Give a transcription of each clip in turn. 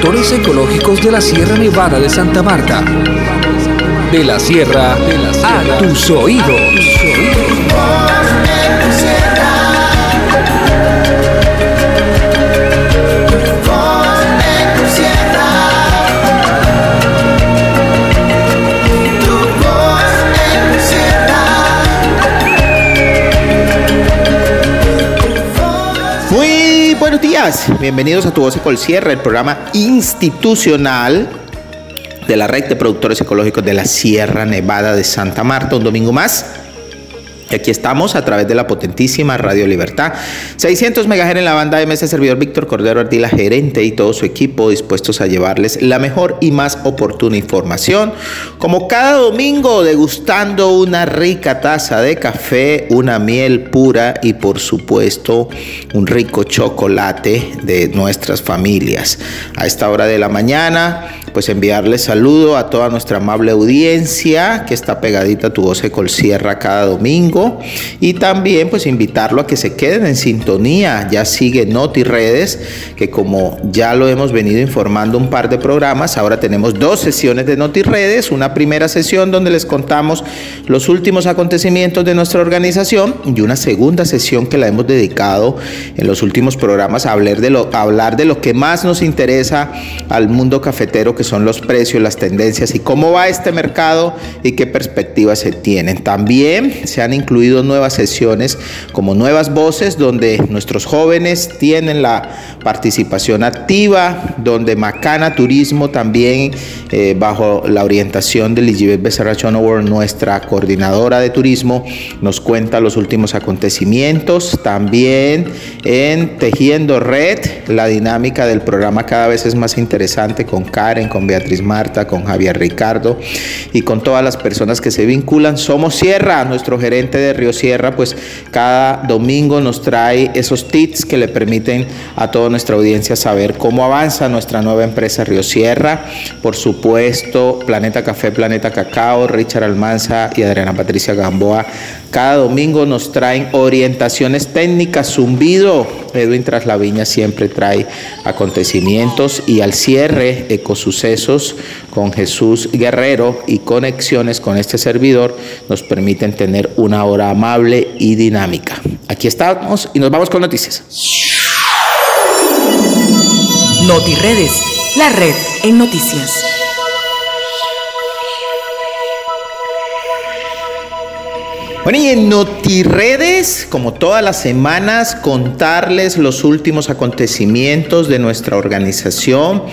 productores ecológicos de la Sierra Nevada de Santa Marta. De la sierra, a tus oídos. Días, bienvenidos a Tu Voz Ecol Sierra, el programa institucional de la red de productores ecológicos de la Sierra Nevada de Santa Marta. Un domingo más. Y aquí estamos a través de la potentísima Radio Libertad. 600 MHz en la banda mesa servidor Víctor Cordero Ardila, gerente y todo su equipo dispuestos a llevarles la mejor y más oportuna información. Como cada domingo, degustando una rica taza de café, una miel pura y por supuesto un rico chocolate de nuestras familias. A esta hora de la mañana, pues enviarles saludo a toda nuestra amable audiencia que está pegadita a tu voz Ecol Sierra cada domingo y también pues invitarlo a que se queden en sintonía. Ya sigue Noti Redes, que como ya lo hemos venido informando un par de programas, ahora tenemos dos sesiones de Noti Redes, una primera sesión donde les contamos los últimos acontecimientos de nuestra organización y una segunda sesión que la hemos dedicado en los últimos programas hablar de lo, a hablar de lo que más nos interesa al mundo cafetero, que son los precios, las tendencias y cómo va este mercado y qué perspectivas se tienen. También se han incluido nuevas sesiones como nuevas voces donde nuestros jóvenes tienen la participación activa, donde Macana Turismo también eh, bajo la orientación de Elizabeth Becerra Chonower, nuestra coordinadora de turismo, nos cuenta los últimos acontecimientos. También en Tejiendo Red, la dinámica del programa cada vez es más interesante con Karen, con Beatriz Marta, con Javier Ricardo y con todas las personas que se vinculan. Somos Sierra, nuestro gerente de Río Sierra, pues cada domingo nos trae esos tips que le permiten a toda nuestra audiencia saber cómo avanza nuestra nueva empresa Río Sierra. Por supuesto, Planeta Café, Planeta Cacao, Richard Almanza y Adriana Patricia Gamboa. Cada domingo nos traen orientaciones técnicas, zumbido. Edwin Traslaviña siempre trae acontecimientos y al cierre, ecosucesos con Jesús Guerrero y conexiones con este servidor nos permiten tener una hora amable y dinámica. Aquí estamos y nos vamos con noticias. NotiRedes, la red en noticias. Bueno, y en NotiRedes, como todas las semanas, contarles los últimos acontecimientos de nuestra organización.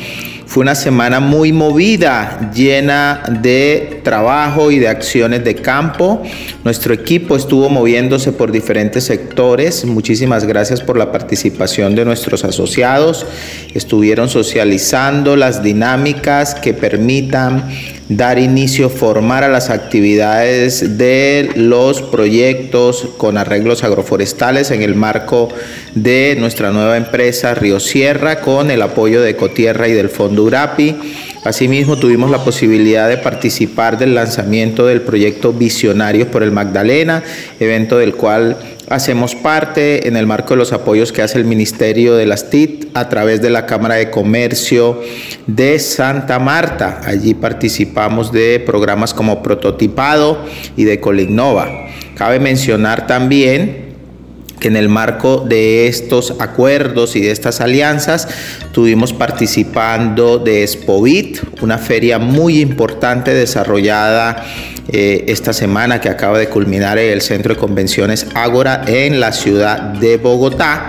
Fue una semana muy movida, llena de trabajo y de acciones de campo. Nuestro equipo estuvo moviéndose por diferentes sectores. Muchísimas gracias por la participación de nuestros asociados. Estuvieron socializando las dinámicas que permitan dar inicio, formar a las actividades de los proyectos con arreglos agroforestales en el marco de nuestra nueva empresa Río Sierra con el apoyo de Ecotierra y del Fondo Urapi. Asimismo, tuvimos la posibilidad de participar del lanzamiento del proyecto Visionarios por el Magdalena, evento del cual hacemos parte en el marco de los apoyos que hace el Ministerio de las TIC a través de la Cámara de Comercio de Santa Marta. Allí participamos de programas como Prototipado y de Colignova. Cabe mencionar también que en el marco de estos acuerdos y de estas alianzas estuvimos participando de Espovit, una feria muy importante desarrollada eh, esta semana que acaba de culminar el Centro de Convenciones Ágora en la ciudad de Bogotá.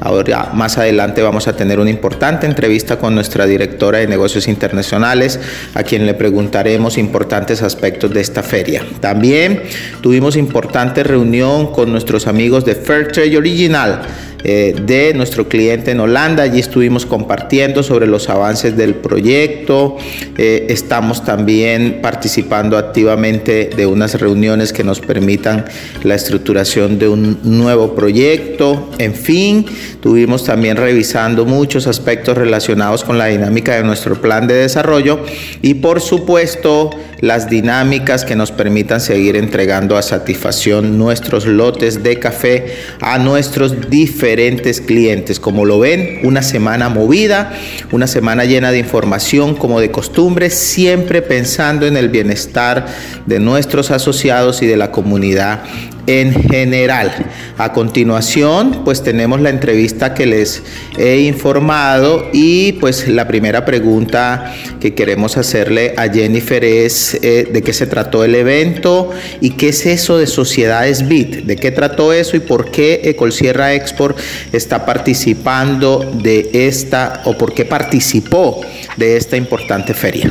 Ahora más adelante vamos a tener una importante entrevista con nuestra directora de negocios internacionales, a quien le preguntaremos importantes aspectos de esta feria. También tuvimos importante reunión con nuestros amigos de Fairtrade Original eh, de nuestro cliente en Holanda. Allí estuvimos compartiendo sobre los avances del proyecto. Eh, estamos también participando activamente de unas reuniones que nos permitan la estructuración de un nuevo proyecto. En fin, tuvimos también revisando muchos aspectos relacionados con la dinámica de nuestro plan de desarrollo y por supuesto las dinámicas que nos permitan seguir entregando a satisfacción nuestros lotes de café a nuestros diferentes diferentes clientes. Como lo ven, una semana movida, una semana llena de información como de costumbre, siempre pensando en el bienestar de nuestros asociados y de la comunidad en general. A continuación, pues tenemos la entrevista que les he informado y pues la primera pregunta que queremos hacerle a Jennifer es eh, de qué se trató el evento y qué es eso de Sociedades BIT, de qué trató eso y por qué Ecolsierra Export está participando de esta o por qué participó de esta importante feria.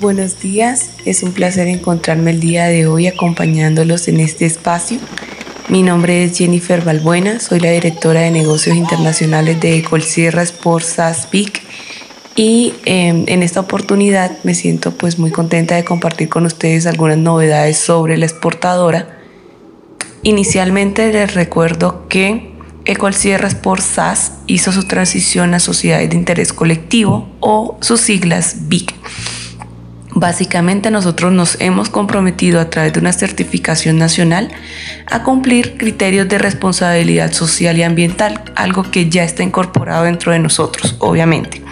Buenos días, es un placer encontrarme el día de hoy acompañándolos en este espacio. Mi nombre es Jennifer Balbuena, soy la directora de negocios internacionales de Ecolsierra Sports SASPIC y em, en esta oportunidad me siento pues muy contenta de compartir con ustedes algunas novedades sobre la exportadora. Inicialmente les recuerdo que Ecolsierra Sports SAS hizo su transición a sociedades de interés colectivo o sus siglas BIC Básicamente nosotros nos hemos comprometido a través de una certificación nacional a cumplir criterios de responsabilidad social y ambiental, algo que ya está incorporado dentro de nosotros, obviamente.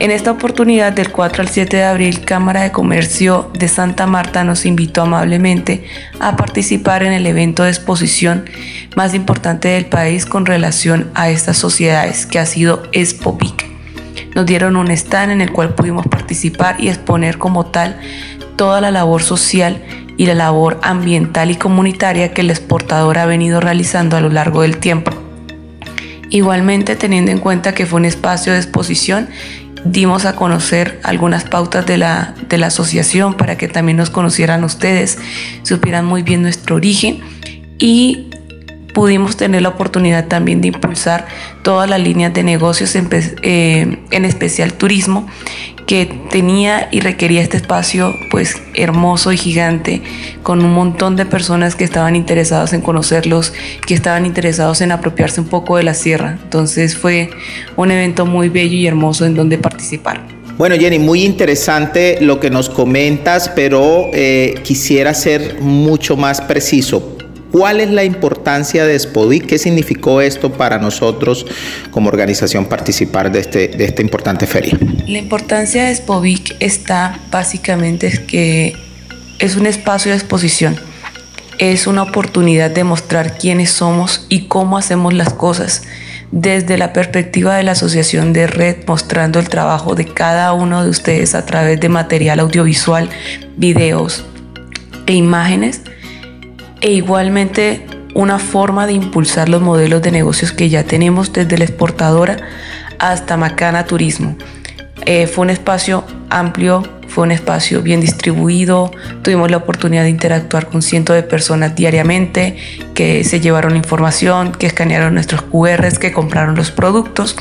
En esta oportunidad del 4 al 7 de abril, Cámara de Comercio de Santa Marta nos invitó amablemente a participar en el evento de exposición más importante del país con relación a estas sociedades, que ha sido ExpoPIC. Nos dieron un stand en el cual pudimos participar y exponer como tal toda la labor social y la labor ambiental y comunitaria que el exportador ha venido realizando a lo largo del tiempo. Igualmente, teniendo en cuenta que fue un espacio de exposición, dimos a conocer algunas pautas de la, de la asociación para que también nos conocieran ustedes, supieran muy bien nuestro origen y pudimos tener la oportunidad también de impulsar todas las líneas de negocios, eh, en, especial turismo, que tenía y requería este espacio pues hermoso y gigante, con un montón de personas que estaban interesados en conocerlos, que estaban interesados en apropiarse un poco de la sierra. Entonces fue un evento muy bello y hermoso en donde participar. Bueno, Jenny, muy interesante lo que nos comentas, pero eh, quisiera ser mucho más preciso. ¿Cuál es la importancia de SPODIC? ¿Qué significó esto para nosotros como organización participar de, este, de esta importante feria? La importancia de SPODIC está básicamente es que es un espacio de exposición. Es una oportunidad de mostrar quiénes somos y cómo hacemos las cosas desde la perspectiva de la asociación de red, mostrando el trabajo de cada uno de ustedes a través de material audiovisual, videos e imágenes e igualmente una forma de impulsar los modelos de negocios que ya tenemos desde la exportadora hasta Macana Turismo. Eh, fue un espacio amplio, fue un espacio bien distribuido, tuvimos la oportunidad de interactuar con cientos de personas diariamente que se llevaron información, que escanearon nuestros QRs, que compraron los productos.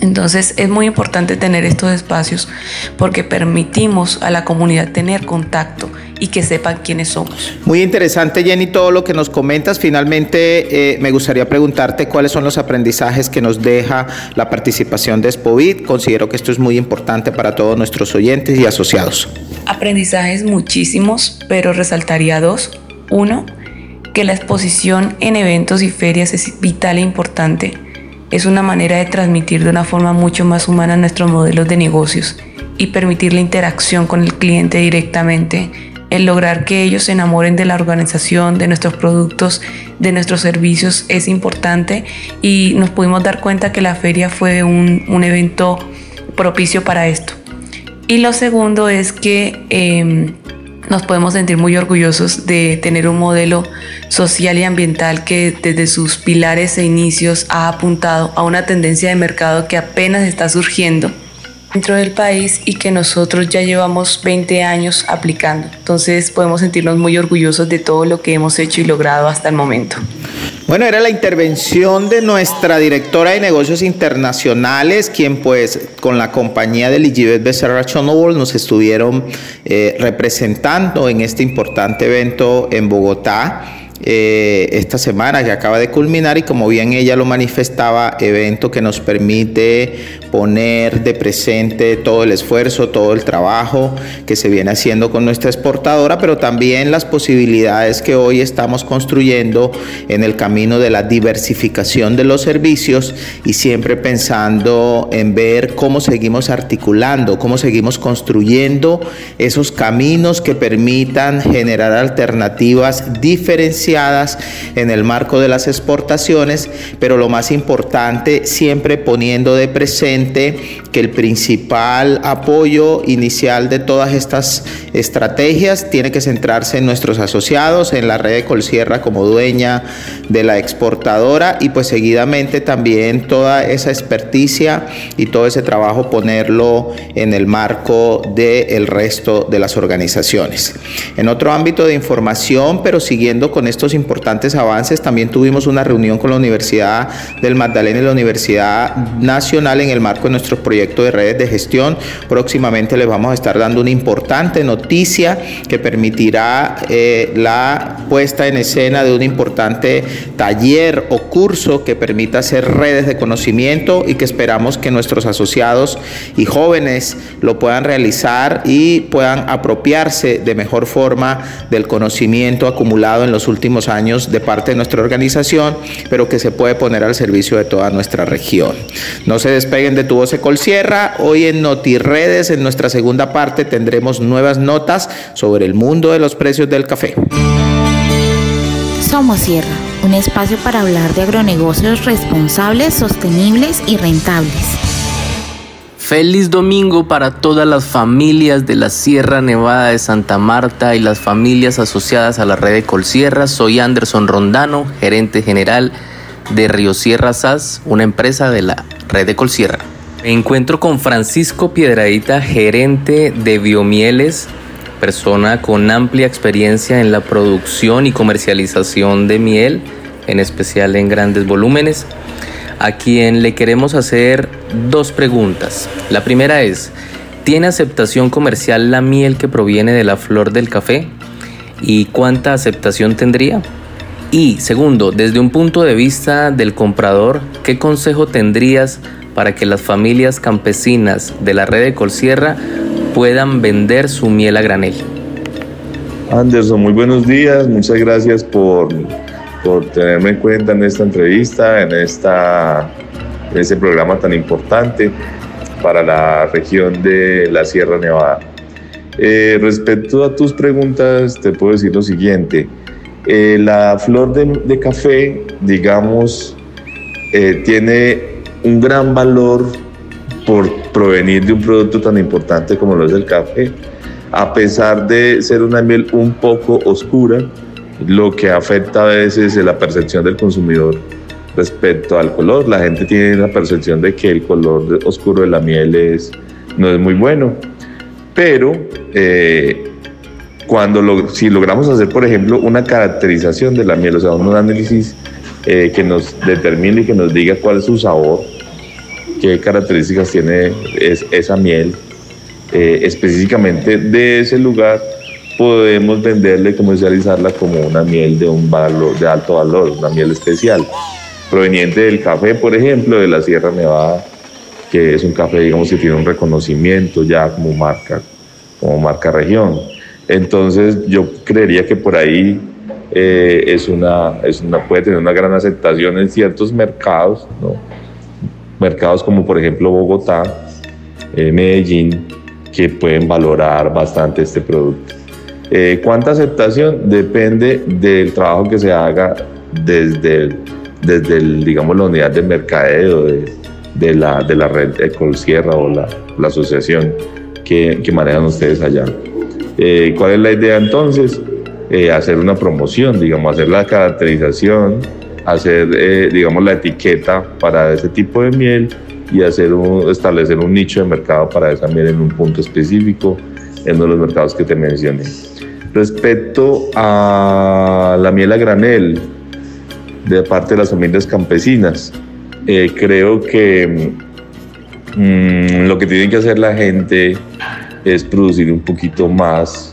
Entonces es muy importante tener estos espacios porque permitimos a la comunidad tener contacto y que sepan quiénes somos. Muy interesante, Jenny, todo lo que nos comentas. Finalmente, eh, me gustaría preguntarte cuáles son los aprendizajes que nos deja la participación de Spovit. Considero que esto es muy importante para todos nuestros oyentes y asociados. Aprendizajes muchísimos, pero resaltaría dos. Uno, que la exposición en eventos y ferias es vital e importante. Es una manera de transmitir de una forma mucho más humana nuestros modelos de negocios y permitir la interacción con el cliente directamente el lograr que ellos se enamoren de la organización, de nuestros productos, de nuestros servicios es importante y nos pudimos dar cuenta que la feria fue un, evento propicio para esto. Y lo segundo es que em, nos podemos sentir muy orgullosos de tener un modelo social y ambiental que desde sus pilares e inicios ha apuntado a una tendencia de mercado que apenas está surgiendo dentro del país y que nosotros ya llevamos 20 años aplicando. Entonces podemos sentirnos muy orgullosos de todo lo que hemos hecho y logrado hasta el momento. Bueno, era la intervención de nuestra directora de negocios internacionales, quien pues con la compañía de Elizabeth Becerra Chonobol nos estuvieron eh, representando en este importante evento en Bogotá. Eh, esta semana que acaba de culminar y como bien ella lo manifestaba, evento que nos permite poner de presente todo el esfuerzo, todo el trabajo que se viene haciendo con nuestra exportadora, pero también las posibilidades que hoy estamos construyendo en el camino de la diversificación de los servicios y siempre pensando en ver cómo seguimos articulando, cómo seguimos construyendo esos caminos que permitan generar alternativas diferenciadas en el marco de las exportaciones, pero lo más importante, siempre poniendo de presente que el principal apoyo inicial de todas estas estrategias tiene que centrarse en nuestros asociados, en la red de Colsierra como dueña de la exportadora y pues seguidamente también toda esa experticia y todo ese trabajo ponerlo en el marco del resto de las organizaciones. En otro ámbito de información, pero siguiendo con estos importantes avances, también tuvimos una reunión con la Universidad del Magdalena y la Universidad Nacional en el marco de nuestro proyecto de redes de gestión. Próximamente les vamos a estar dando una importante noticia que permitirá eh, la puesta en escena de un importante taller o curso que permita hacer redes de conocimiento y que esperamos que nuestros asociados y jóvenes lo puedan realizar y puedan apropiarse de mejor forma del conocimiento acumulado en los últimos años de parte de nuestra organización, pero que se puede poner al servicio de toda nuestra región. No se despeguen de tu voz Sierra. Hoy en NotiRedes, en nuestra segunda parte, tendremos nuevas notas sobre el mundo de los precios del café. Somos Sierra, un espacio para hablar de agronegocios responsables, sostenibles y rentables. Feliz domingo para todas las familias de la Sierra Nevada de Santa Marta y las familias asociadas a la red de Colsierra. Soy Anderson Rondano, gerente general de Río Sierra SAS, una empresa de la red de Colsierra. Me encuentro con Francisco Piedradita, gerente de Biomieles, persona con amplia experiencia en la producción y comercialización de miel, en especial en grandes volúmenes a quien le queremos hacer dos preguntas. La primera es, ¿tiene aceptación comercial la miel que proviene de la flor del café? ¿Y cuánta aceptación tendría? Y segundo, desde un punto de vista del comprador, ¿qué consejo tendrías para que las familias campesinas de la red de Colsierra puedan vender su miel a granel? Anderson, muy buenos días, muchas gracias por por tenerme en cuenta en esta entrevista, en, esta, este programa tan importante para la región de la Sierra Nevada. Eh, respecto a tus preguntas, te puedo decir lo siguiente. Eh, la flor de, café, digamos, eh, tiene un gran valor por provenir de un producto tan importante como lo es el café, a pesar de ser una miel un poco oscura, lo que afecta a veces es la percepción del consumidor respecto al color. La gente tiene la percepción de que el color oscuro de la miel es, no es muy bueno, pero eh, cuando si logramos hacer, por ejemplo, una caracterización de la miel, o sea, un análisis eh, que nos determine y que nos diga cuál es su sabor, qué características tiene esa miel, eh, específicamente de ese lugar, podemos venderla y comercializarla como una miel de un valor de alto valor, una miel especial, proveniente del café, por ejemplo, de la Sierra Nevada, que es un café, digamos, que tiene un reconocimiento ya como marca, como marca región. Entonces, yo creería que por ahí eh, es una, es una, puede tener una gran aceptación en ciertos mercados, ¿no? mercados como por ejemplo Bogotá, eh, Medellín, que pueden valorar bastante este producto. Eh, ¿Cuánta aceptación? Depende del trabajo que se haga desde, desde digamos, la unidad de mercadeo de, de, la, de la red Ecolsierra o la, la asociación que, que, manejan ustedes allá. Eh, ¿Cuál es la idea entonces? Eh, hacer una promoción, digamos, hacer la caracterización, hacer, eh, digamos, la etiqueta para ese tipo de miel y hacer establecer un nicho de mercado para esa miel en un punto específico en uno de los mercados que te mencioné. Respecto a la miel a granel de parte de las familias campesinas, creo que mm, lo que tiene que hacer la gente es producir un poquito más,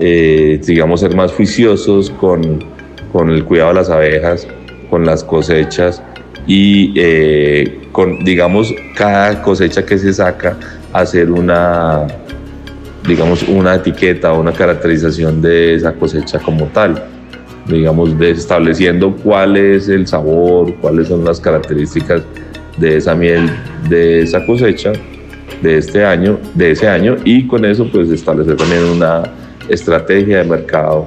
eh, digamos, ser más juiciosos con, con, el cuidado de las abejas, con las cosechas y eh, con, digamos, cada cosecha que se saca, hacer una, digamos, una etiqueta o una caracterización de esa cosecha como tal digamos, de estableciendo cuál es el sabor, cuáles son las características de esa miel, de esa cosecha, de este año, de ese año, y con eso pues establecer también una estrategia de mercado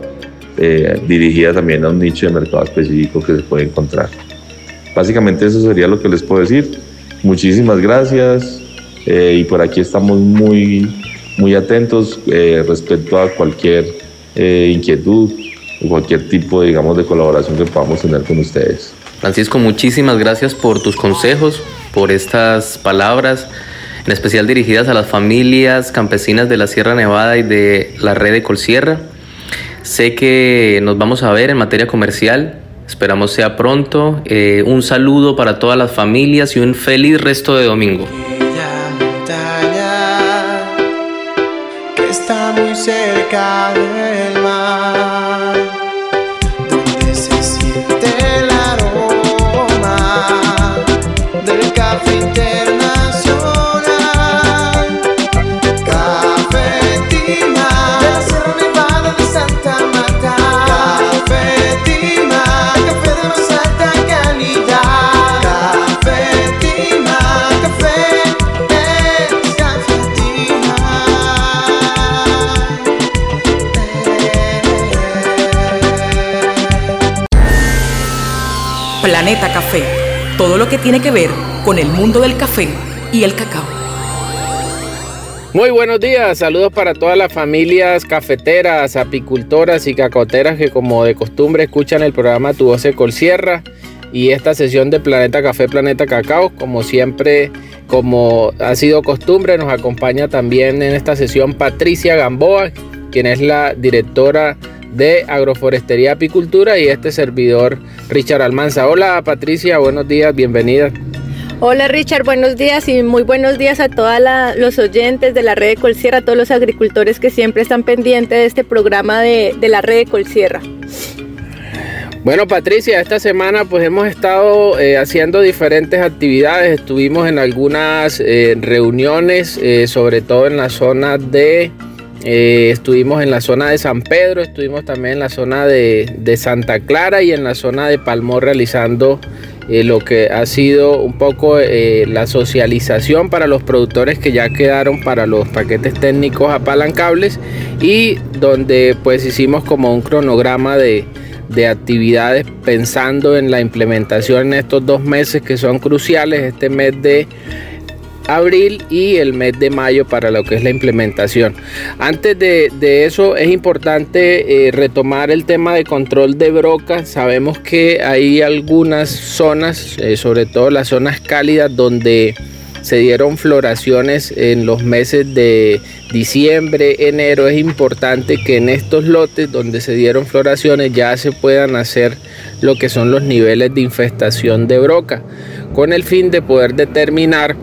eh, dirigida también a un nicho de mercado específico que se puede encontrar. Básicamente eso sería lo que les puedo decir. Muchísimas gracias eh, y por aquí estamos muy, muy atentos eh, respecto a cualquier inquietud o cualquier tipo, digamos, de colaboración que podamos tener con ustedes. Francisco, muchísimas gracias por tus consejos, por estas palabras en especial dirigidas a las familias campesinas de la Sierra Nevada y de la red de Colsierra. Sé que nos vamos a ver en materia comercial, esperamos sea pronto. Eh, un saludo para todas las familias y un feliz resto de domingo. Está muy cerca del mar, Planeta Café. Todo lo que tiene que ver con el mundo del café y el cacao. Muy buenos días, saludos para todas las familias cafeteras, apicultoras y cacoteras que como de costumbre escuchan el programa Tu Voz Colsierra y esta sesión de Planeta Café, Planeta Cacao. Como siempre, como ha sido costumbre, nos acompaña también en esta sesión Patricia Gamboa, quien es la directora de Agroforestería Apicultura y este servidor Richard Almanza. Hola Patricia, buenos días, bienvenida. Hola Richard, buenos días y muy buenos días a todos los oyentes de la red de Colsierra, a todos los agricultores que siempre están pendientes de este programa de, la red de Colsierra. Bueno Patricia, esta semana pues hemos estado eh, haciendo diferentes actividades, estuvimos en algunas eh, reuniones, eh, sobre todo en la zona de eh, estuvimos en la zona de San Pedro, estuvimos también en la zona de, Santa Clara y en la zona de Palmor realizando eh, lo que ha sido un poco eh, la socialización para los productores que ya quedaron para los paquetes técnicos apalancables y donde pues hicimos como un cronograma de actividades pensando en la implementación en estos dos meses que son cruciales, este mes de abril y el mes de mayo para lo que es la implementación. Antes de, eso es importante eh, retomar el tema de control de broca. Sabemos que hay algunas zonas, eh, sobre todo las zonas cálidas, donde se dieron floraciones en los meses de diciembre, enero. Es importante que en estos lotes donde se dieron floraciones ya se puedan hacer lo que son los niveles de infestación de broca, con el fin de poder determinar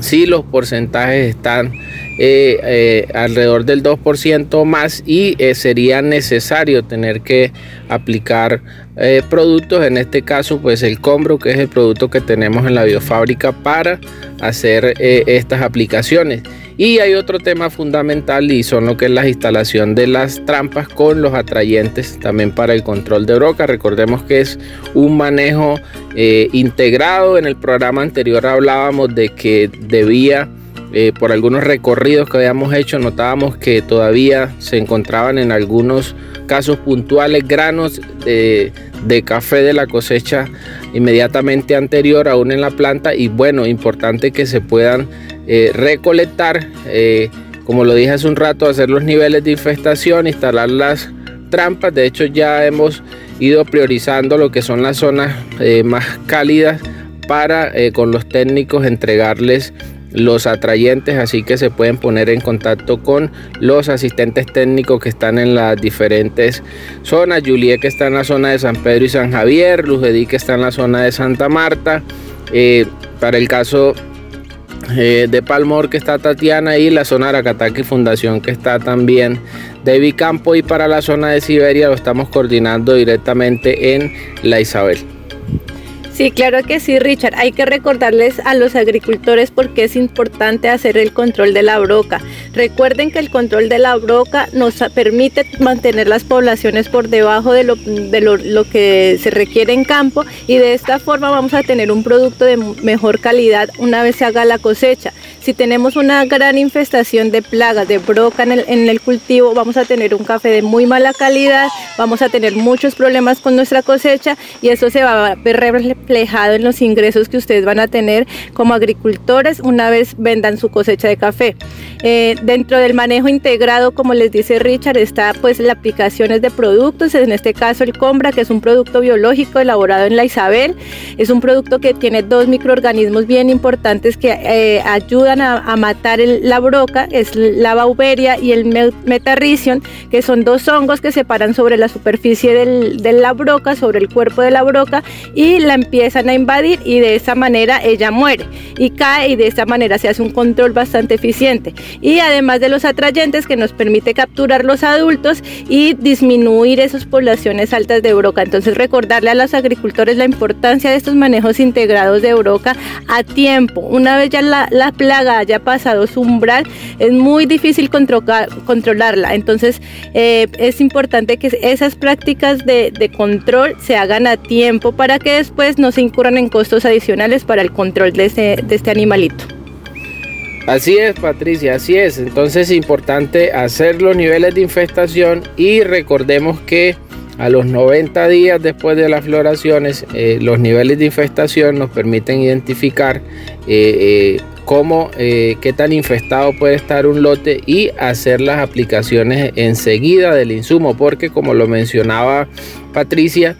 si los porcentajes están eh, eh, alrededor del 2% más y eh, sería necesario tener que aplicar productos, en este caso pues el Combro que es el producto que tenemos en la biofábrica para hacer estas aplicaciones. Y hay otro tema fundamental y son lo que es la instalación de las trampas con los atrayentes también para el control de broca. Recordemos que es un manejo eh, integrado. En el programa anterior hablábamos de que debía, eh, por algunos recorridos que habíamos hecho, notábamos que todavía se encontraban en algunos casos puntuales granos de, café de la cosecha inmediatamente anterior aún en la planta y bueno, importante que se puedan eh, recolectar eh, como lo dije hace un rato, hacer los niveles de infestación, instalar las trampas. De hecho ya hemos ido priorizando lo que son las zonas más cálidas para con los técnicos entregarles los atrayentes, así que se pueden poner en contacto con los asistentes técnicos que están en las diferentes zonas. Juliet que está en la zona de San Pedro y San Javier, Luz que está en la zona de Santa Marta. Eh, para el caso eh, de Palmor que está Tatiana y la zona de Aracataca y Fundación que está también de Campo y para la zona de Siberia lo estamos coordinando directamente en La Isabel. Sí, claro que sí, Richard. Hay que recordarles a los agricultores por qué es importante hacer el control de la broca. Recuerden que el control de la broca nos permite mantener las poblaciones por debajo de, lo, de lo, que se requiere en campo y de esta forma vamos a tener un producto de mejor calidad una vez se haga la cosecha. Si tenemos una gran infestación de plagas de broca en el, en el cultivo, vamos a tener un café de muy mala calidad, vamos a tener muchos problemas con nuestra cosecha y eso se va a ver reflejado en los ingresos que ustedes van a tener como agricultores una vez vendan su cosecha de café. Eh, dentro del manejo integrado, como les dice Richard, está pues las aplicaciones de productos, en este caso el Combra, que es un producto biológico elaborado en la Isabel, es un producto que tiene dos microorganismos bien importantes que eh, ayudan a, matar la broca, es la bauberia y el metarricion, que son dos hongos que se paran sobre la superficie de la broca, sobre el cuerpo de la broca y la empiezan a invadir y de esa manera ella muere y cae y de esa manera se hace un control bastante eficiente. Y además de los atrayentes que nos permite capturar los adultos y disminuir esas poblaciones altas de broca. Entonces recordarle a los agricultores la importancia de estos manejos integrados de broca a tiempo. Una vez ya la, plaga haya pasado su umbral, es muy difícil controlarla. Entonces eh, es importante que esas prácticas de, control se hagan a tiempo para que después no se incurran en costos adicionales para el control de este, de este animalito. Así es, Patricia, así es. Entonces es importante hacer los niveles de infestación y recordemos que a los 90 días después de las floraciones, eh, los niveles de infestación nos permiten identificar eh, eh, cómo, qué tan infestado puede estar un lote y hacer las aplicaciones enseguida del insumo, porque como lo mencionaba Patricia,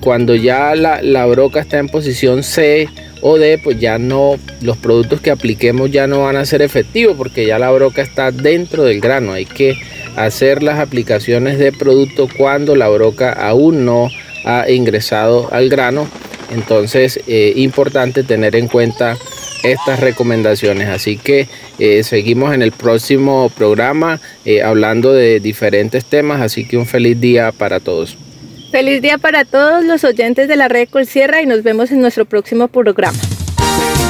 cuando ya la, la broca está en posición C, o D, pues ya no, los productos que apliquemos ya no van a ser efectivos porque ya la broca está dentro del grano. Hay que hacer las aplicaciones de producto cuando la broca aún no ha ingresado al grano. Entonces, es eh, importante tener en cuenta estas recomendaciones. Así que eh, seguimos en el próximo programa eh, hablando de diferentes temas. Así que un feliz día para todos. Feliz día para todos los oyentes de la red Colsierra y nos vemos en nuestro próximo programa.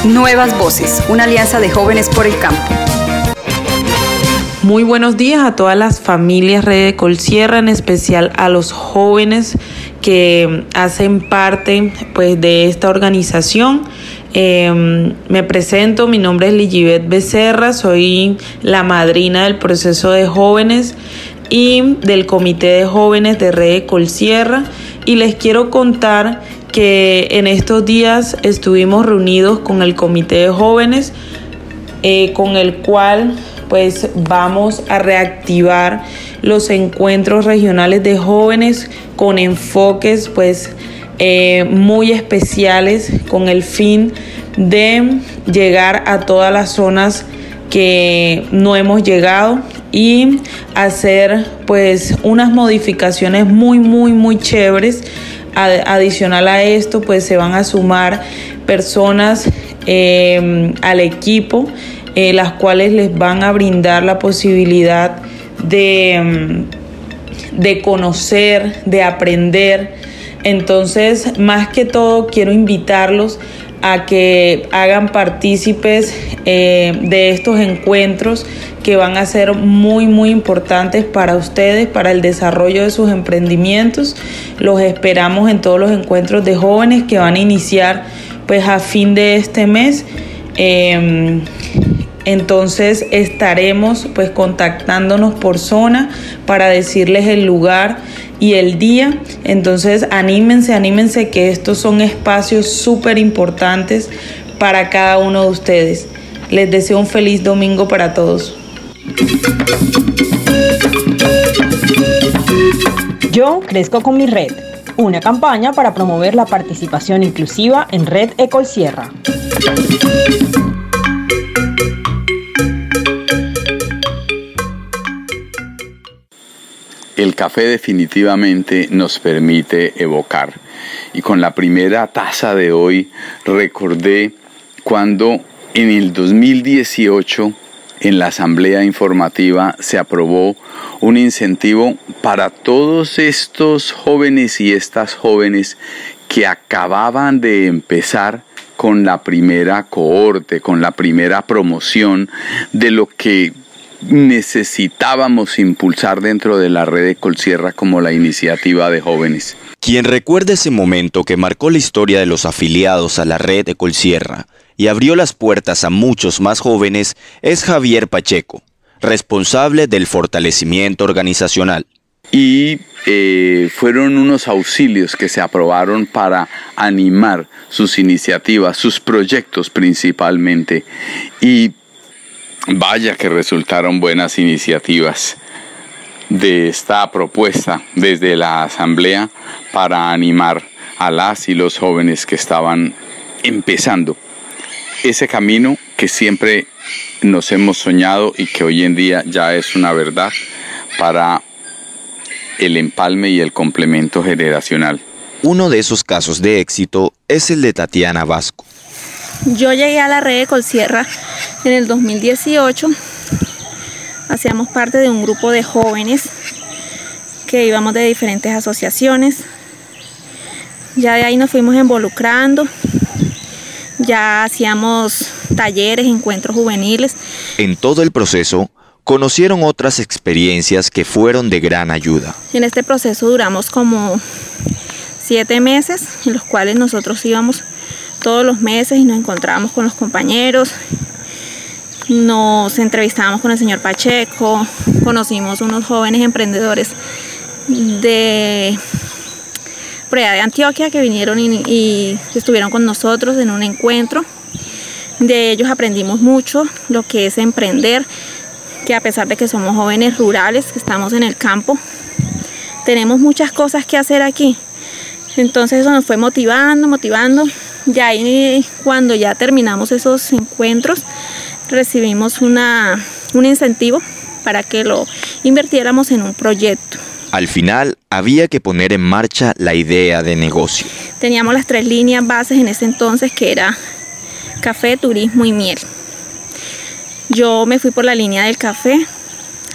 Nuevas Voces, una alianza de jóvenes por el campo. Muy buenos días a todas las familias Red de Colsierra, en especial a los jóvenes que hacen parte pues, de esta organización. Em, me presento, mi nombre es Ligibet Becerra, soy la madrina del proceso de jóvenes y del Comité de Jóvenes de Red Colsierra. Y les quiero contar que en estos días estuvimos reunidos con el Comité de Jóvenes eh, con el cual pues vamos a reactivar los encuentros regionales de jóvenes con enfoques pues eh, muy especiales con el fin de llegar a todas las zonas que no hemos llegado y hacer pues unas modificaciones muy muy muy chéveres. Adicional a esto pues se van a sumar personas em, al equipo eh, las cuales les van a brindar la posibilidad de, em, de conocer de aprender. Entonces más que todo quiero invitarlos a que hagan partícipes eh, de estos encuentros que van a ser muy muy importantes para ustedes, para el desarrollo de sus emprendimientos. Los esperamos en todos los encuentros de jóvenes que van a iniciar pues a fin de este mes. Em, entonces estaremos pues contactándonos por zona para decirles el lugar y el día. Entonces anímense, anímense que estos son espacios súper importantes para cada uno de ustedes. Les deseo un feliz domingo para todos. Yo crezco con mi red, una campaña para promover la participación inclusiva en Red Ecol Sierra. El café definitivamente nos permite evocar. Y con la primera taza de hoy recordé cuando en el 2018 en la Asamblea Informativa se aprobó un incentivo para todos estos jóvenes y estas jóvenes que acababan de empezar con la primera cohorte, con la primera promoción de lo que necesitábamos impulsar dentro de la red de Colsierra como la iniciativa de jóvenes. Quien recuerda ese momento que marcó la historia de los afiliados a la red de Colsierra y abrió las puertas a muchos más jóvenes es Javier Pacheco, responsable del fortalecimiento organizacional. Y eh, fueron unos auxilios que se aprobaron para animar sus iniciativas, sus proyectos principalmente. Y vaya que resultaron buenas iniciativas de esta propuesta desde la Asamblea para animar a las y los jóvenes que estaban empezando ese camino que siempre nos hemos soñado y que hoy en día ya es una verdad para el empalme y el complemento generacional. Uno de esos casos de éxito es el de Tatiana Vasco. Yo llegué a la red de Colsierra en el 2018. Hacíamos parte de un grupo de jóvenes que íbamos de diferentes asociaciones. Ya de ahí nos fuimos involucrando ya hacíamos talleres, encuentros juveniles. En todo el proceso, conocieron otras experiencias que fueron de gran ayuda. En este proceso duramos como siete meses, en los cuales nosotros íbamos todos los meses y nos encontrábamos con los compañeros, nos entrevistábamos con el señor Pacheco, conocimos unos jóvenes emprendedores de de Antioquia que vinieron y, estuvieron con nosotros en un encuentro. De ellos aprendimos mucho lo que es emprender, que a pesar de que somos jóvenes rurales, que estamos en el campo, tenemos muchas cosas que hacer aquí. Entonces eso nos fue motivando, motivando. Ya ahí cuando ya terminamos esos encuentros, recibimos una, un incentivo para que lo invirtiéramos en un proyecto. Al final había que poner en marcha la idea de negocio. Teníamos las tres líneas bases en ese entonces que era café, turismo y miel. Yo me fui por la línea del café.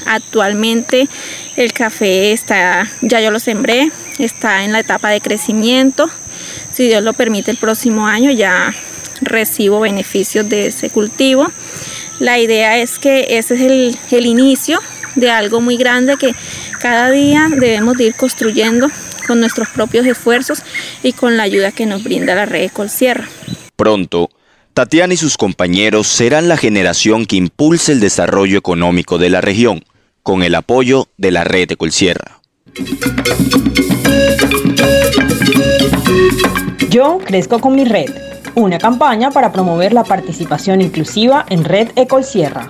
Actualmente el café está, ya yo lo sembré, está en la etapa de crecimiento. Si Dios lo permite el próximo año ya recibo beneficios de ese cultivo. La idea es que ese es el, el inicio de algo muy grande que cada día debemos de ir construyendo con nuestros propios esfuerzos y con la ayuda que nos brinda la red Colsierra. Pronto, Tatiana y sus compañeros serán la generación que impulse el desarrollo económico de la región, con el apoyo de la red de Colsierra. Yo crezco con mi red, una campaña para promover la participación inclusiva en Red Ecolsierra.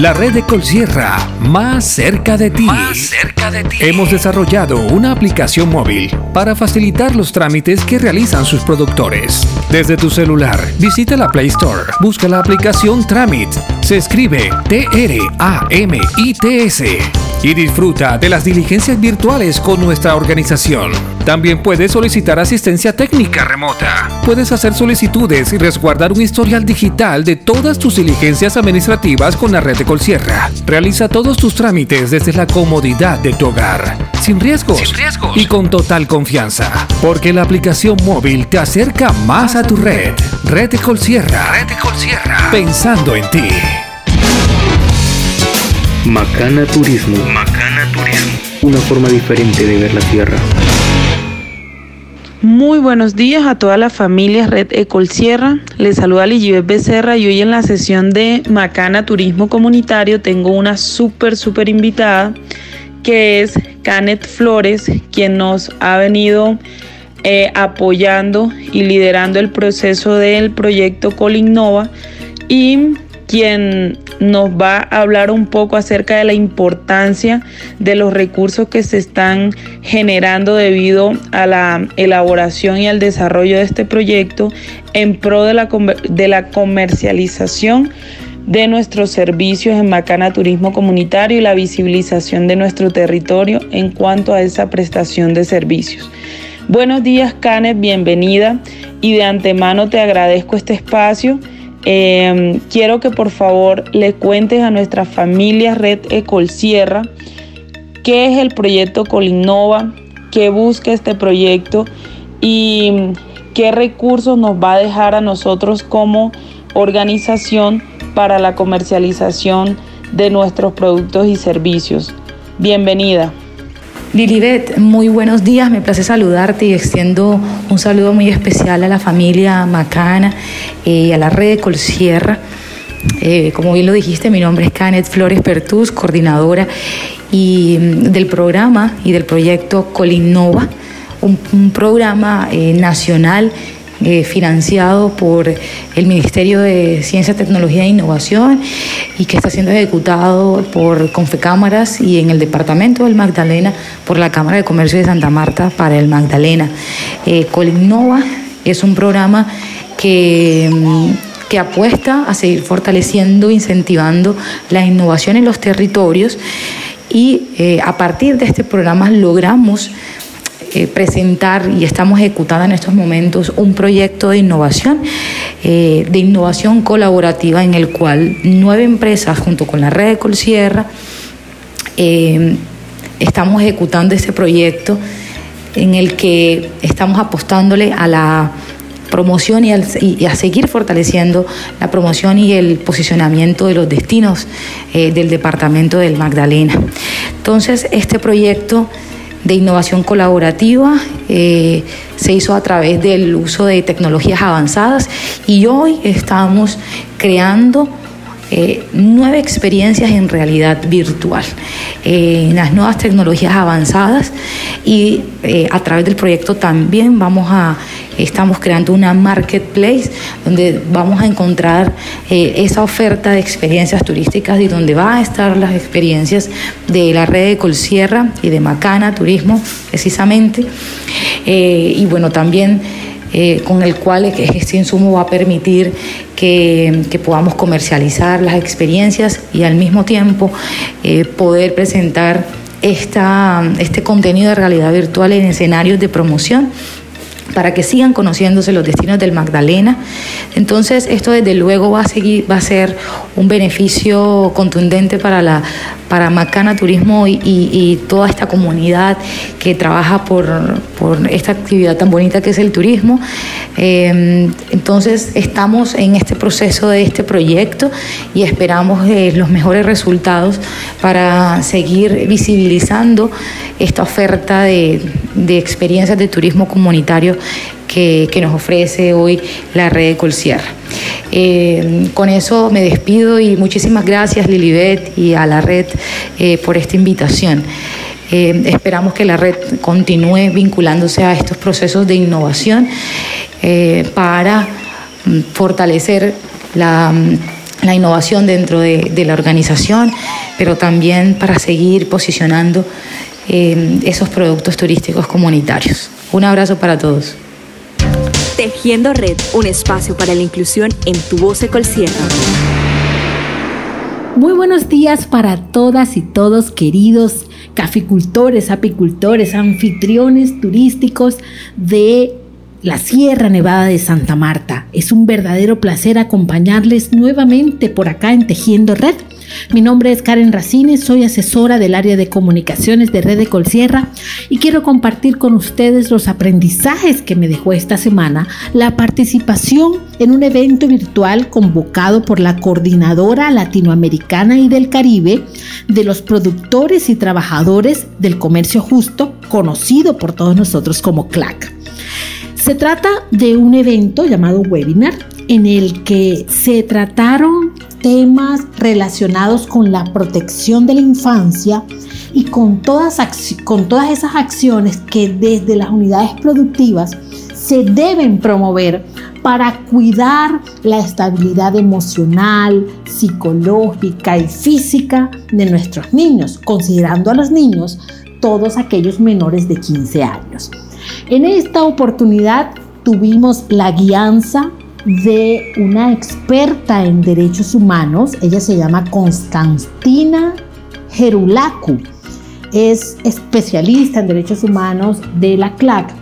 La red de Colsierra, más cerca de ti. Más cerca de ti. Hemos desarrollado una aplicación móvil para facilitar los trámites que realizan sus productores. Desde tu celular, visita la Play Store, busca la aplicación Tramit. Se escribe T-R-A-M-I-T-S y disfruta de las diligencias virtuales con nuestra organización. También puedes solicitar asistencia técnica remota. Puedes hacer solicitudes y resguardar un historial digital de todas tus diligencias administrativas con la red de Colsierra. Realiza todos tus trámites desde la comodidad de tu hogar, sin riesgos, sin riesgos. y con total confianza, porque la aplicación móvil te acerca más a tu red. Red de Colsierra. Red de Colsierra. Pensando en ti. Macana Turismo. Macana Turismo. Una forma diferente de ver la tierra. Muy buenos días a toda la familia Red Ecol Sierra. Les saluda Ligibet Becerra y hoy en la sesión de Macana Turismo Comunitario tengo una súper, súper invitada que es Canet Flores, quien nos ha venido eh, apoyando y liderando el proceso del proyecto Colinnova y quien nos va a hablar un poco acerca de la importancia de los recursos que se están generando debido a la elaboración y al desarrollo de este proyecto en pro de la, de la comercialización de nuestros servicios en Macana Turismo Comunitario y la visibilización de nuestro territorio en cuanto a esa prestación de servicios. Buenos días, Canet, bienvenida y de antemano te agradezco este espacio Em, quiero que por favor le cuentes a nuestra familia Red Ecol Sierra qué es el proyecto Colinnova, qué busca este proyecto y qué recursos nos va a dejar a nosotros como organización para la comercialización de nuestros productos y servicios. Bienvenida. Lilibet, muy buenos días, me place saludarte y extiendo un saludo muy especial a la familia Macana y a la red Colsierra. Eh, como bien lo dijiste, mi nombre es Canet Flores Pertús, coordinadora y, mm, del programa y del proyecto Colinnova, un, programa eh, nacional eh, financiado por el Ministerio de Ciencia, Tecnología e Innovación y que está siendo ejecutado por Confecámaras y en el Departamento del Magdalena por la Cámara de Comercio de Santa Marta para el Magdalena. Eh, Colinnova es un programa que mm, que apuesta a seguir fortaleciendo, incentivando la innovación en los territorios y eh, a partir de este programa logramos eh, presentar y estamos ejecutando en estos momentos un proyecto de innovación, eh, de innovación colaborativa en el cual nueve empresas junto con la red de Colsierra eh, estamos ejecutando este proyecto en el que estamos apostándole a la promoción y, y, a seguir fortaleciendo la promoción y el posicionamiento de los destinos del departamento del Magdalena. Entonces, este proyecto de innovación colaborativa, eh, se hizo a través del uso de tecnologías avanzadas y hoy estamos creando eh, nueve experiencias en realidad virtual, eh, en las nuevas tecnologías avanzadas y eh, a través del proyecto también vamos a, estamos creando una marketplace donde vamos a encontrar esa oferta de experiencias turísticas y donde van a estar las experiencias de la red de Colsierra y de Macana Turismo precisamente. y bueno, también eh, con el cual este insumo va a permitir que, podamos comercializar las experiencias y al mismo tiempo eh, poder presentar esta, este contenido de realidad virtual en escenarios de promoción para que sigan conociéndose los destinos del Magdalena. Entonces, esto desde luego va a seguir, va a ser un beneficio contundente para la para Macana Turismo y, toda esta comunidad que trabaja por, esta actividad tan bonita que es el turismo. Eh, entonces, estamos en este proceso de este proyecto y esperamos eh, los mejores resultados para seguir visibilizando esta oferta de, de experiencias de turismo comunitario que, nos ofrece hoy la red de Colsierra. Eh, con eso me despido y muchísimas gracias Lilibet y a la red eh, por esta invitación. Eh, esperamos que la red continúe vinculándose a estos procesos de innovación para mm, fortalecer la, mm, la innovación dentro de, de, la organización, pero también para seguir posicionando esos productos turísticos comunitarios. Un abrazo para todos. Tejiendo Red, un espacio para la inclusión en tu voz Sierra. Muy buenos días para todas y todos queridos caficultores, apicultores, anfitriones turísticos de la Sierra Nevada de Santa Marta. Es un verdadero placer acompañarles nuevamente por acá en Tejiendo Red mi nombre es Karen Racines, soy asesora del área de comunicaciones de Red de Colsierra y quiero compartir con ustedes los aprendizajes que me dejó esta semana la participación en un evento virtual convocado por la Coordinadora Latinoamericana y del Caribe de los productores y trabajadores del comercio justo, conocido por todos nosotros como CLAC. Se trata de un evento llamado webinar en el que se trataron temas relacionados con la protección de la infancia y con todas, con todas esas acciones que desde las unidades productivas se deben promover para cuidar la estabilidad emocional, psicológica y física de nuestros niños, considerando a los niños todos aquellos menores de 15 años. En esta oportunidad tuvimos la guianza de una experta en derechos humanos, ella se llama Constantina Gerulacu, es especialista en derechos humanos de la CLAC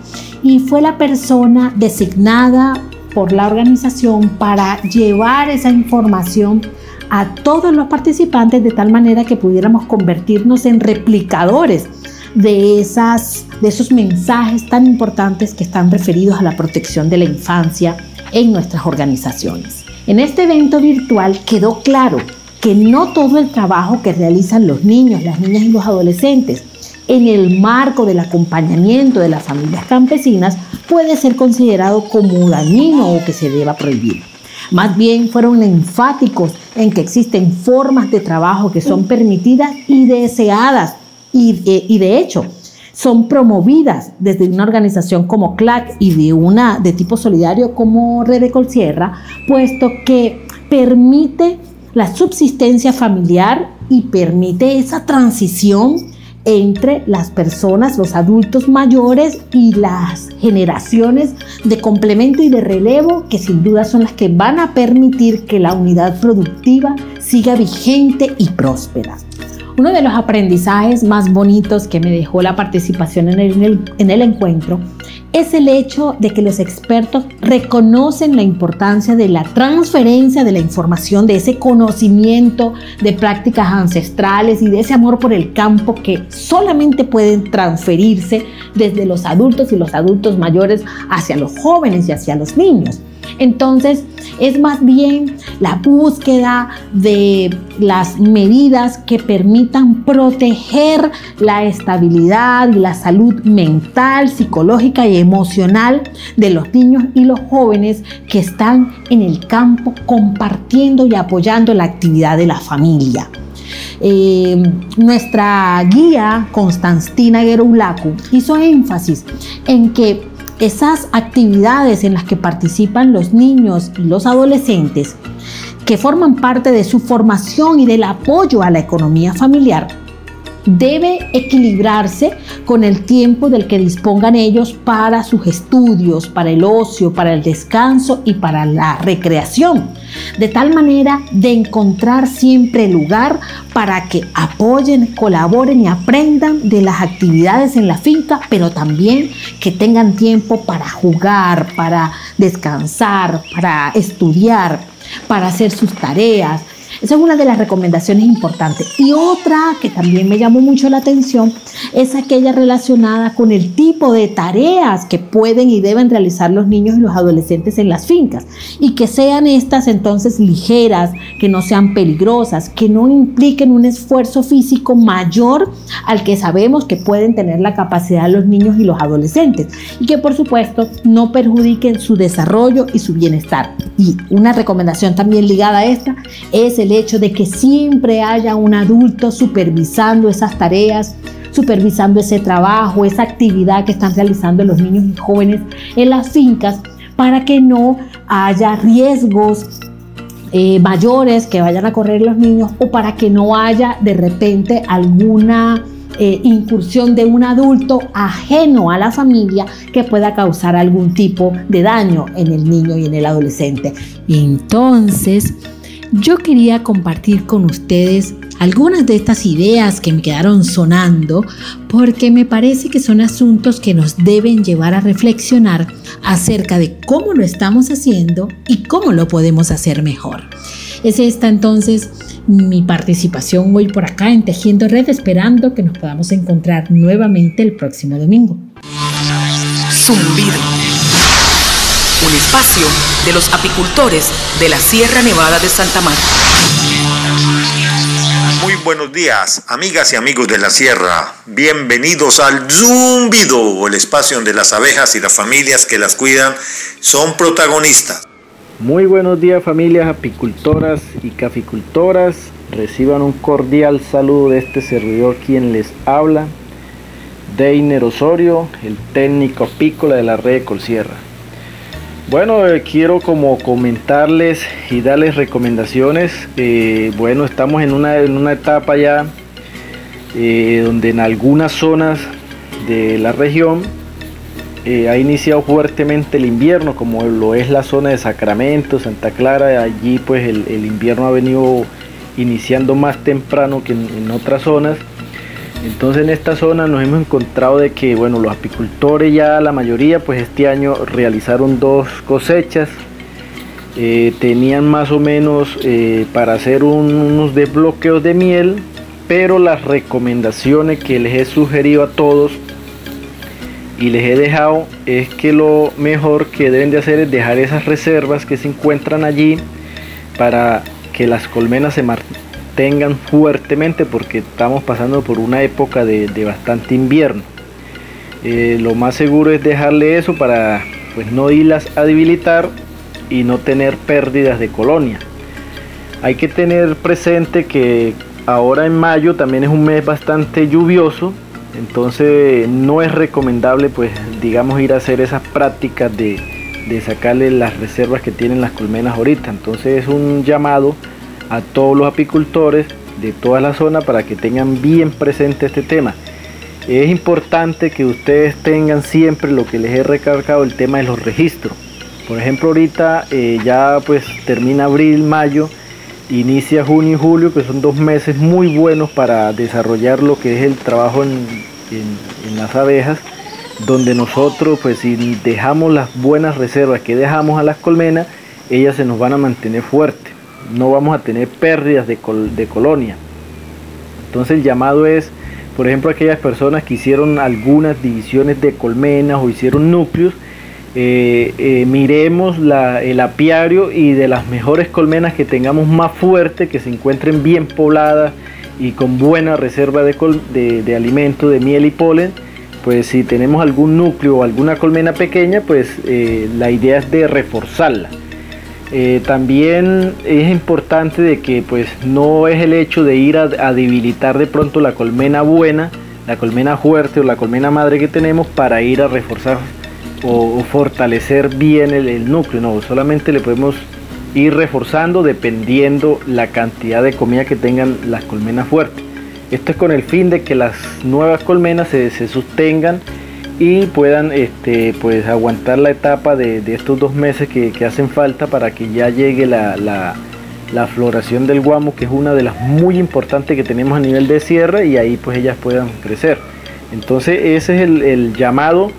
y fue la persona designada por la organización para llevar esa información a todos los participantes de tal manera que pudiéramos convertirnos en replicadores de, esas, de esos mensajes tan importantes que están referidos a la protección de la infancia en nuestras organizaciones. En este evento virtual quedó claro que no todo el trabajo que realizan los niños, las niñas y los adolescentes en el marco del acompañamiento de las familias campesinas puede ser considerado como dañino o que se deba prohibir. Más bien fueron enfáticos en que existen formas de trabajo que son permitidas y deseadas y, eh, y de hecho son promovidas desde una organización como CLAC y de una de tipo solidario como Red Colsierra, puesto que permite la subsistencia familiar y permite esa transición entre las personas, los adultos mayores y las generaciones de complemento y de relevo que sin duda son las que van a permitir que la unidad productiva siga vigente y próspera. Uno de los aprendizajes más bonitos que me dejó la participación en el, en el, encuentro es el hecho de que los expertos reconocen la importancia de la transferencia de la información, de ese conocimiento de prácticas ancestrales y de ese amor por el campo que solamente pueden transferirse desde los adultos y los adultos mayores hacia los jóvenes y hacia los niños. Entonces, es más bien la búsqueda de las medidas que permitan proteger la estabilidad y la salud mental, psicológica y emocional de los niños y los jóvenes que están en el campo compartiendo y apoyando la actividad de la familia. Eh, nuestra guía Constantina Gerulacu hizo énfasis en que esas actividades en las que participan los niños y los adolescentes, que forman parte de su formación y del apoyo a la economía familiar, debe equilibrarse con el tiempo del que dispongan ellos para sus estudios, para el ocio, para el descanso y para la recreación. De tal manera de encontrar siempre lugar para que apoyen, colaboren y aprendan de las actividades en la finca, pero también que tengan tiempo para jugar, para descansar, para estudiar, para hacer sus tareas, esa es una de las recomendaciones importantes. Y otra que también me llamó mucho la atención es aquella relacionada con el tipo de tareas que pueden y deben realizar los niños y los adolescentes en las fincas. Y que sean estas entonces ligeras, que no sean peligrosas, que no impliquen un esfuerzo físico mayor al que sabemos que pueden tener la capacidad los niños y los adolescentes. Y que por supuesto no perjudiquen su desarrollo y su bienestar. Y una recomendación también ligada a esta es el el hecho de que siempre haya un adulto supervisando esas tareas, supervisando ese trabajo, esa actividad que están realizando los niños y jóvenes en las fincas para que no haya riesgos eh, mayores que vayan a correr los niños o para que no haya de repente alguna eh, incursión de un adulto ajeno a la familia que pueda causar algún tipo de daño en el niño y en el adolescente. Entonces, yo quería compartir con ustedes algunas de estas ideas que me quedaron sonando porque me parece que son asuntos que nos deben llevar a reflexionar acerca de cómo lo estamos haciendo y cómo lo podemos hacer mejor. Es esta entonces mi participación hoy por acá en Tejiendo Red, esperando que nos podamos encontrar nuevamente el próximo domingo. Zumbido. Un espacio de los apicultores de la Sierra Nevada de Santa Marta. Muy buenos días, amigas y amigos de la Sierra. Bienvenidos al Zumbido, el espacio donde las abejas y las familias que las cuidan son protagonistas. Muy buenos días familias apicultoras y caficultoras. Reciban un cordial saludo de este servidor quien les habla, Deiner Osorio, el técnico apícola de la red Colsierra. Bueno, eh, quiero como comentarles y darles recomendaciones. Eh, bueno, estamos en una, en una etapa ya eh, donde en algunas zonas de la región ha iniciado fuertemente el invierno, como lo es la zona de Sacramento, Santa Clara. Allí pues el, invierno ha venido iniciando más temprano que en otras zonas entonces en esta zona nos hemos encontrado de que bueno los apicultores ya la mayoría pues este año realizaron dos cosechas. Eh, tenían más o menos eh, para hacer unos desbloqueos de miel, pero las recomendaciones que les he sugerido a todos y les he dejado es que lo mejor que deben de hacer es dejar esas reservas que se encuentran allí para que las colmenas se, tengan fuertemente porque estamos pasando por una época de, bastante invierno. Eh, lo más seguro es dejarle eso para pues no irlas a debilitar y no tener pérdidas de colonia. Hay que tener presente que ahora en mayo también es un mes bastante lluvioso, entonces no es recomendable pues digamos ir a hacer esas prácticas de, de sacarle las reservas que tienen las colmenas ahorita. Entonces es un llamado a todos los apicultores de toda la zona para que tengan bien presente este tema. Es importante que ustedes tengan siempre lo que les he recargado el tema de los registros. Por ejemplo, ahorita eh, ya pues termina abril, mayo, inicia junio y julio, que son dos meses muy buenos para desarrollar lo que es el trabajo en, en las abejas, donde nosotros pues si dejamos las buenas reservas que dejamos a las colmenas, ellas se nos van a mantener fuertes no vamos a tener pérdidas de, colonia. Entonces el llamado es, por ejemplo, aquellas personas que hicieron algunas divisiones de colmenas o hicieron núcleos, eh, eh, miremos el apiario y de las mejores colmenas que tengamos más fuerte, que se encuentren bien pobladas y con buena reserva de, de alimento, de miel y polen, pues si tenemos algún núcleo o alguna colmena pequeña, pues eh, la idea es de reforzarla. Eh, también es importante de que pues no es el hecho de ir a, debilitar de pronto la colmena buena, la colmena fuerte o la colmena madre que tenemos para ir a reforzar o, fortalecer bien el, núcleo, no, solamente le podemos ir reforzando dependiendo la cantidad de comida que tengan las colmenas fuertes. Esto es con el fin de que las nuevas colmenas se, se sostengan y puedan este, pues aguantar la etapa de, estos dos meses que, hacen falta para que ya llegue la, floración del guamo, que es una de las muy importantes que tenemos a nivel de sierra y ahí pues ellas puedan crecer. Entonces ese es el, llamado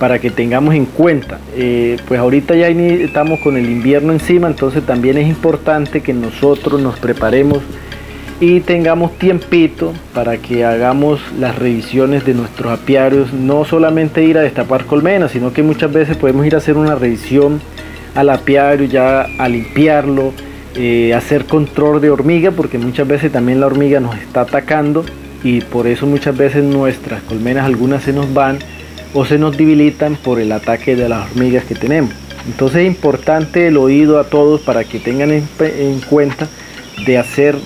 para que tengamos en cuenta. Eh, pues ahorita ya estamos con el invierno encima, entonces también es importante que nosotros nos preparemos y tengamos tiempito para que hagamos las revisiones de nuestros apiarios, no solamente ir a destapar colmenas, sino que muchas veces podemos ir a hacer una revisión al apiario, ya a limpiarlo, eh, hacer control de hormiga, porque muchas veces también la hormiga nos está atacando y por eso muchas veces nuestras colmenas algunas se nos van o se nos debilitan por el ataque de las hormigas que tenemos. Entonces es importante el oído a todos para que tengan en cuenta de hacer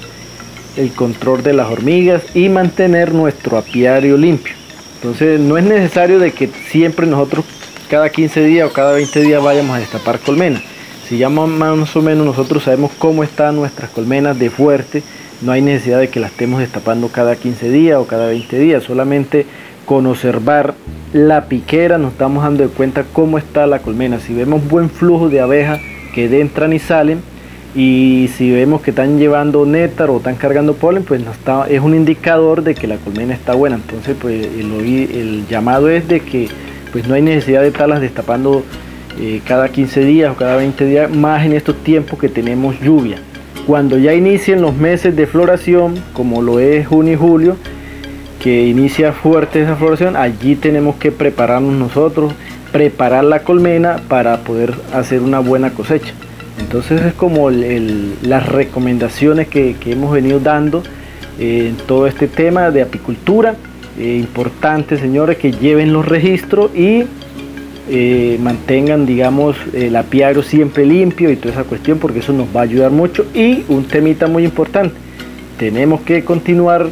el control de las hormigas y mantener nuestro apiario limpio. Entonces no es necesario de que siempre nosotros cada 15 días o cada 20 días vayamos a destapar colmenas. Si ya más o menos nosotros sabemos cómo están nuestras colmenas de fuerte, no hay necesidad de que las estemos destapando cada 15 días o cada 20 días. Solamente con observar la piquera nos estamos dando de cuenta cómo está la colmena. Si vemos buen flujo de abejas que entran y salen, y si vemos que están llevando néctar o están cargando polen, pues está, es un indicador de que la colmena está buena. Entonces, pues el, el llamado es de que pues no hay necesidad de estarlas destapando eh, cada 15 días o cada 20 días, más en estos tiempos que tenemos lluvia. Cuando ya inicien los meses de floración, como lo es junio y julio, que inicia fuerte esa floración, allí tenemos que prepararnos nosotros, preparar la colmena para poder hacer una buena cosecha. Entonces es como las recomendaciones que, hemos venido dando en todo este tema de apicultura. Eh, importante, señores, que lleven los registros y eh, mantengan, digamos, el apiario siempre limpio y toda esa cuestión, porque eso nos va a ayudar mucho. Y un temita muy importante, tenemos que continuar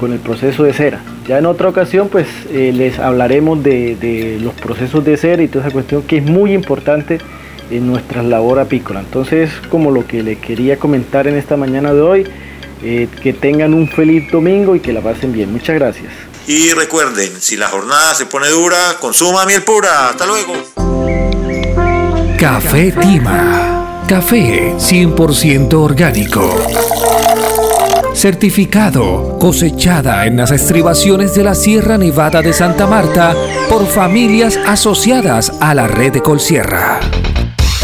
con el proceso de cera. Ya en otra ocasión, pues eh, les hablaremos de, los procesos de cera y toda esa cuestión que es muy importante en nuestra labor apícola. Entonces, como lo que le quería comentar en esta mañana de hoy, eh, que tengan un feliz domingo y que la pasen bien. Muchas gracias. Y recuerden, si la jornada se pone dura, consuma miel pura. Hasta luego. Café Tima. Café 100% orgánico. Certificado, cosechada en las estribaciones de la Sierra Nevada de Santa Marta por familias asociadas a la red de Colsierra.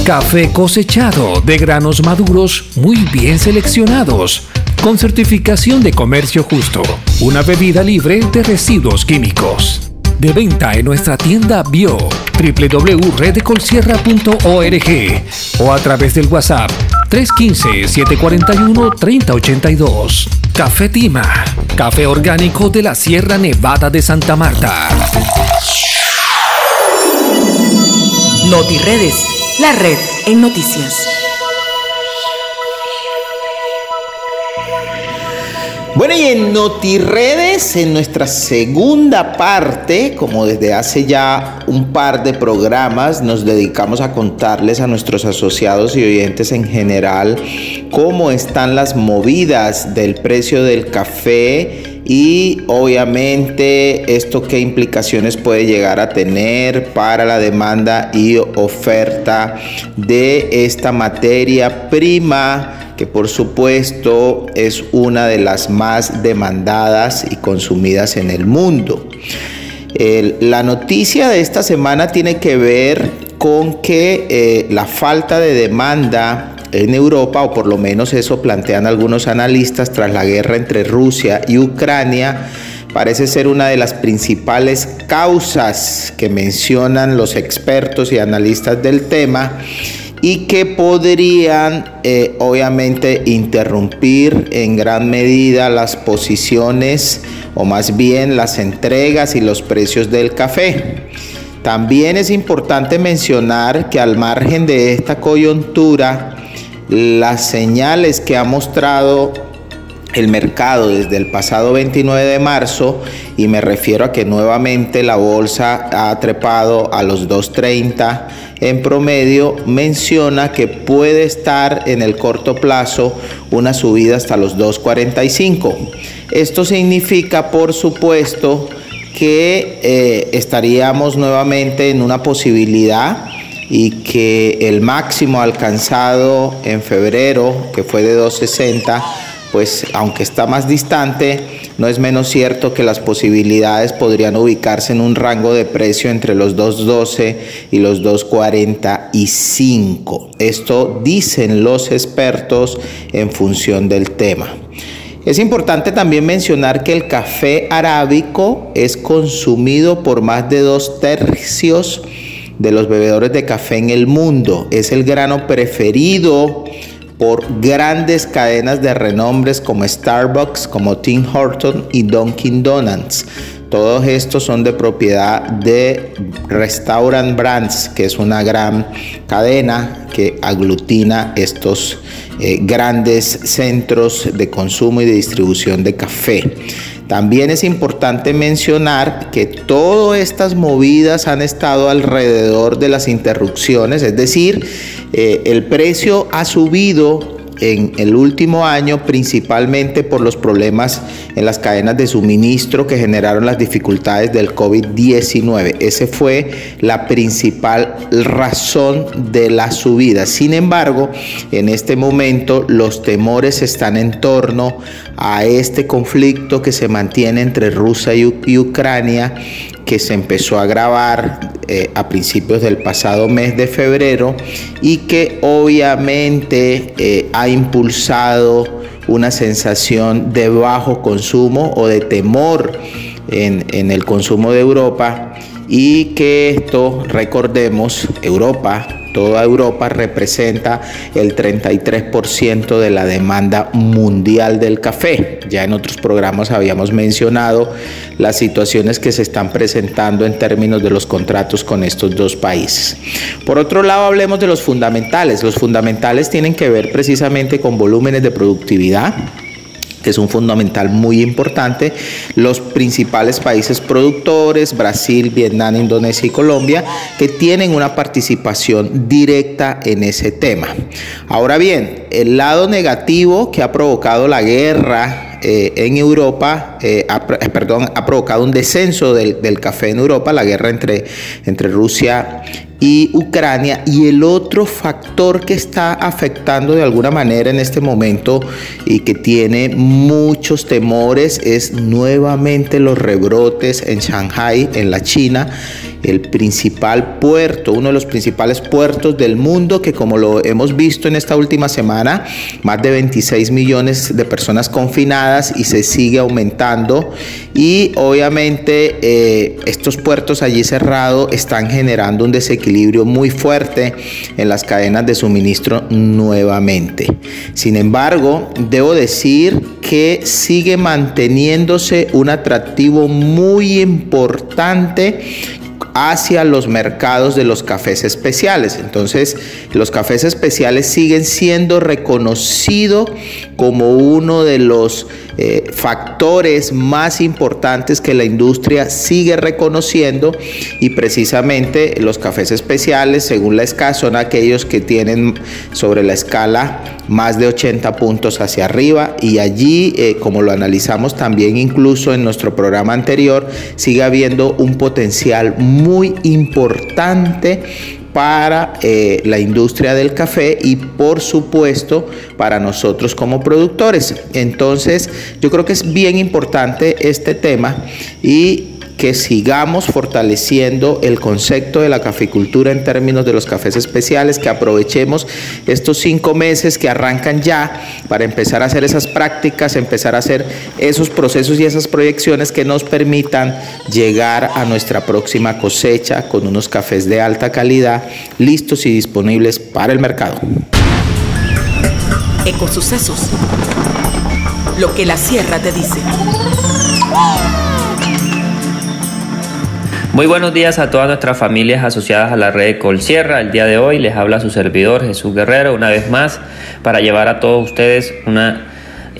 Café cosechado de granos maduros muy bien seleccionados, con certificación de comercio justo. Una bebida libre de residuos químicos. De venta en nuestra tienda bio www.redecolsierra.org o a través del WhatsApp 315-741-3082. Café Tima, café orgánico de la Sierra Nevada de Santa Marta. NotiRedes la red en noticias. Bueno, y en NotiRedes, en nuestra segunda parte, como desde hace ya un par de programas, nos dedicamos a contarles a nuestros asociados y oyentes en general cómo están las movidas del precio del café y obviamente esto qué implicaciones puede llegar a tener para la demanda y oferta de esta materia prima que por supuesto es una de las más demandadas y consumidas en el mundo. la noticia de esta semana tiene que ver con que eh, la falta de demanda en Europa, o por lo menos eso plantean algunos analistas tras la guerra entre Rusia y Ucrania, parece ser una de las principales causas que mencionan los expertos y analistas del tema y que podrían eh, obviamente interrumpir en gran medida las posiciones o más bien las entregas y los precios del café. También es importante mencionar que al margen de esta coyuntura, las señales que ha mostrado el mercado desde el pasado 29 de marzo y me refiero a que nuevamente la bolsa ha trepado a los 2.30 en promedio, menciona que puede estar en el corto plazo una subida hasta los 2.45. Esto significa, por supuesto, que eh, estaríamos nuevamente en una posibilidad y que el máximo alcanzado en febrero, que fue de 260, pues aunque está más distante, no es menos cierto que las posibilidades podrían ubicarse en un rango de precio entre los 2.12 y los 2.45. Esto dicen los expertos en función del tema. Es importante también mencionar que el café arábico es consumido por más de dos tercios de los bebedores de café en el mundo. Es el grano preferido por grandes cadenas de renombres como Starbucks, como Tim Horton y Dunkin' Donuts. Todos estos son de propiedad de Restaurant Brands, que es una gran cadena que aglutina estos eh, grandes centros de consumo y de distribución de café. También es importante mencionar que todas estas movidas han estado alrededor de las interrupciones, es decir, eh, el precio ha subido en el último año, principalmente por los problemas en las cadenas de suministro que generaron las dificultades del COVID-19. Esa fue la principal razón de la subida. Sin embargo, en este momento los temores están en torno a este conflicto que se mantiene entre Rusia y, Ucrania que se empezó a agravar eh, a principios del pasado mes de febrero y que obviamente eh, ha impulsado una sensación de bajo consumo o de temor en el consumo de Europa y que esto, recordemos, Europa Toda Europa representa el 33% de la demanda mundial del café. Ya en otros programas habíamos mencionado las situaciones que se están presentando en términos de los contratos con estos dos países. Por otro lado, hablemos de los fundamentales. Los fundamentales tienen que ver precisamente con volúmenes de productividad que es un fundamental muy importante, los principales países productores, Brasil, Vietnam, Indonesia y Colombia, que tienen una participación directa en ese tema. Ahora bien, el lado negativo que ha provocado la guerra eh, en Europa, eh, ha, eh, perdón, ha provocado un descenso del, del, café en Europa, la guerra entre, entre Rusia y Ucrania. Y el otro factor que está afectando de alguna manera en este momento y que tiene muchos temores es nuevamente los rebrotes en Shanghai, en la China el principal puerto, uno de los principales puertos del mundo que como lo hemos visto en esta última semana, más de 26 millones de personas confinadas y se sigue aumentando y obviamente eh, estos puertos allí cerrados están generando un desequilibrio muy fuerte en las cadenas de suministro nuevamente. Sin embargo, debo decir que sigue manteniéndose un atractivo muy importante hacia los mercados de los cafés especiales. Entonces, los cafés especiales siguen siendo reconocidos como uno de los eh, factores más importantes que la industria sigue reconociendo y precisamente los cafés especiales, según la escala, son aquellos que tienen sobre la escala más de 80 puntos hacia arriba y allí, eh, como lo analizamos también incluso en nuestro programa anterior, sigue habiendo un potencial muy importante para eh, la industria del café y por supuesto para nosotros como productores. Entonces yo creo que es bien importante este tema y que sigamos fortaleciendo el concepto de la caficultura en términos de los cafés especiales, que aprovechemos estos cinco meses que arrancan ya para empezar a hacer esas prácticas, empezar a hacer esos procesos y esas proyecciones que nos permitan llegar a nuestra próxima cosecha con unos cafés de alta calidad listos y disponibles para el mercado. Ecosucesos. Lo que la sierra te dice. Muy buenos días a todas nuestras familias asociadas a la red de Colsierra. El día de hoy les habla su servidor Jesús Guerrero una vez más para llevar a todos ustedes una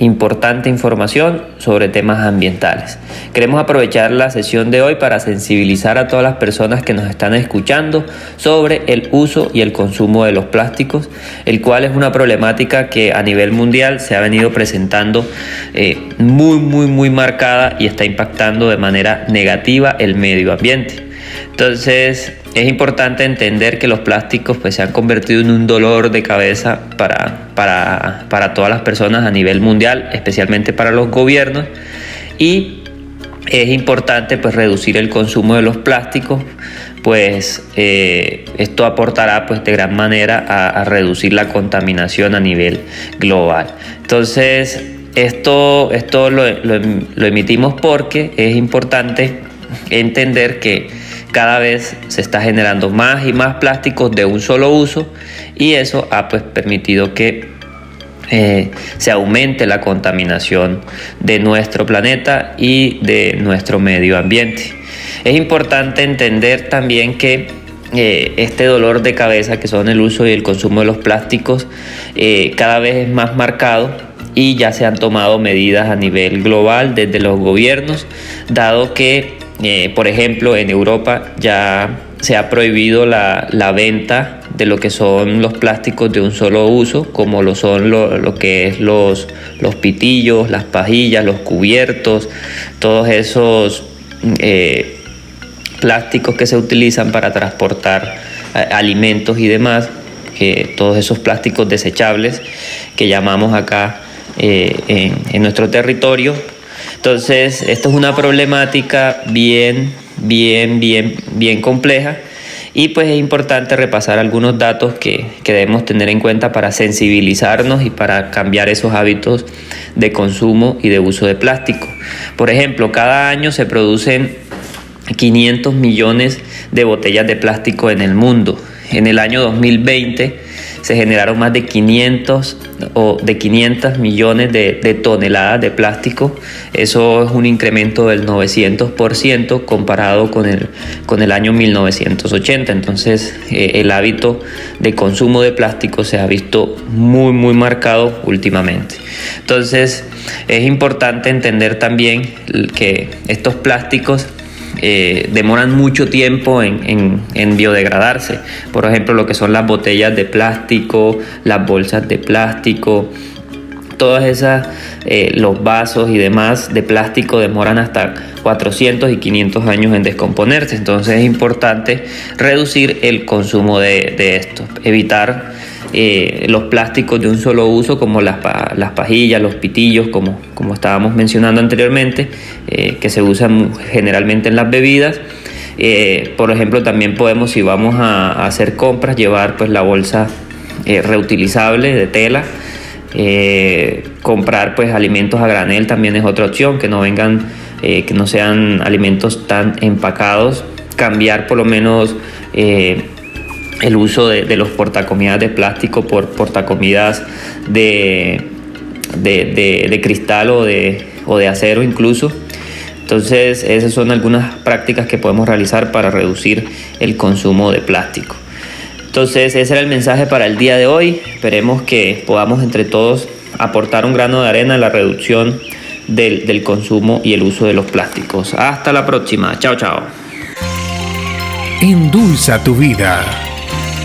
importante información sobre temas ambientales. Queremos aprovechar la sesión de hoy para sensibilizar a todas las personas que nos están escuchando sobre el uso y el consumo de los plásticos, el cual es una problemática que a nivel mundial se ha venido presentando eh, muy, muy, muy marcada y está impactando de manera negativa el medio ambiente. Entonces, es importante entender que los plásticos pues, se han convertido en un dolor de cabeza para, para, todas las personas a nivel mundial, especialmente para los gobiernos. Y es importante pues, reducir el consumo de los plásticos, pues eh, esto aportará pues, de gran manera a, reducir la contaminación a nivel global. Entonces, esto, esto lo, lo emitimos porque es importante entender que cada vez se está generando más y más plásticos de un solo uso y eso ha pues, permitido que eh, se aumente la contaminación de nuestro planeta y de nuestro medio ambiente. Es importante entender también que eh, este dolor de cabeza que son el uso y el consumo de los plásticos eh, cada vez es más marcado y ya se han tomado medidas a nivel global desde los gobiernos, dado que por ejemplo, en Europa ya se ha prohibido la, venta de lo que son los plásticos de un solo uso, como lo son lo, que es los, los pitillos, las pajillas, los cubiertos, todos esos eh, plásticos que se utilizan para transportar eh, alimentos y demás, todos esos plásticos desechables que llamamos acá en, en nuestro territorio, entonces, esto es una problemática bien, bien, bien, bien compleja y pues es importante repasar algunos datos que, debemos tener en cuenta para sensibilizarnos y para cambiar esos hábitos de consumo y de uso de plástico. Por ejemplo, cada año se producen 500 millones de botellas de plástico en el mundo en el año 2020 se generaron más de 500 o de 500 millones de, toneladas de plástico. Eso es un incremento del 900% comparado con el, con el año 1980. Entonces eh, el hábito de consumo de plástico se ha visto muy muy marcado últimamente. Entonces es importante entender también que estos plásticos eh, demoran mucho tiempo en, biodegradarse. Por ejemplo, lo que son las botellas de plástico, las bolsas de plástico, todas esas, eh, los vasos y demás de plástico demoran hasta 400 y 500 años en descomponerse. Entonces es importante reducir el consumo de, de esto, evitar eh, los plásticos de un solo uso como las, las pajillas, los pitillos, como, como estábamos mencionando anteriormente, eh, que se usan generalmente en las bebidas. Eh, por ejemplo, también podemos, si vamos a, hacer compras, llevar pues la bolsa reutilizable de tela. comprar pues alimentos a granel también es otra opción, que no vengan, que no sean alimentos tan empacados, cambiar por lo menos el uso de, los portacomidas de plástico por portacomidas de, de, cristal o de, o de acero incluso. Entonces esas son algunas prácticas que podemos realizar para reducir el consumo de plástico. Entonces ese era el mensaje para el día de hoy. Esperemos que podamos entre todos aportar un grano de arena en la reducción del, del consumo y el uso de los plásticos. Hasta la próxima. Chao, chao. Endulza tu vida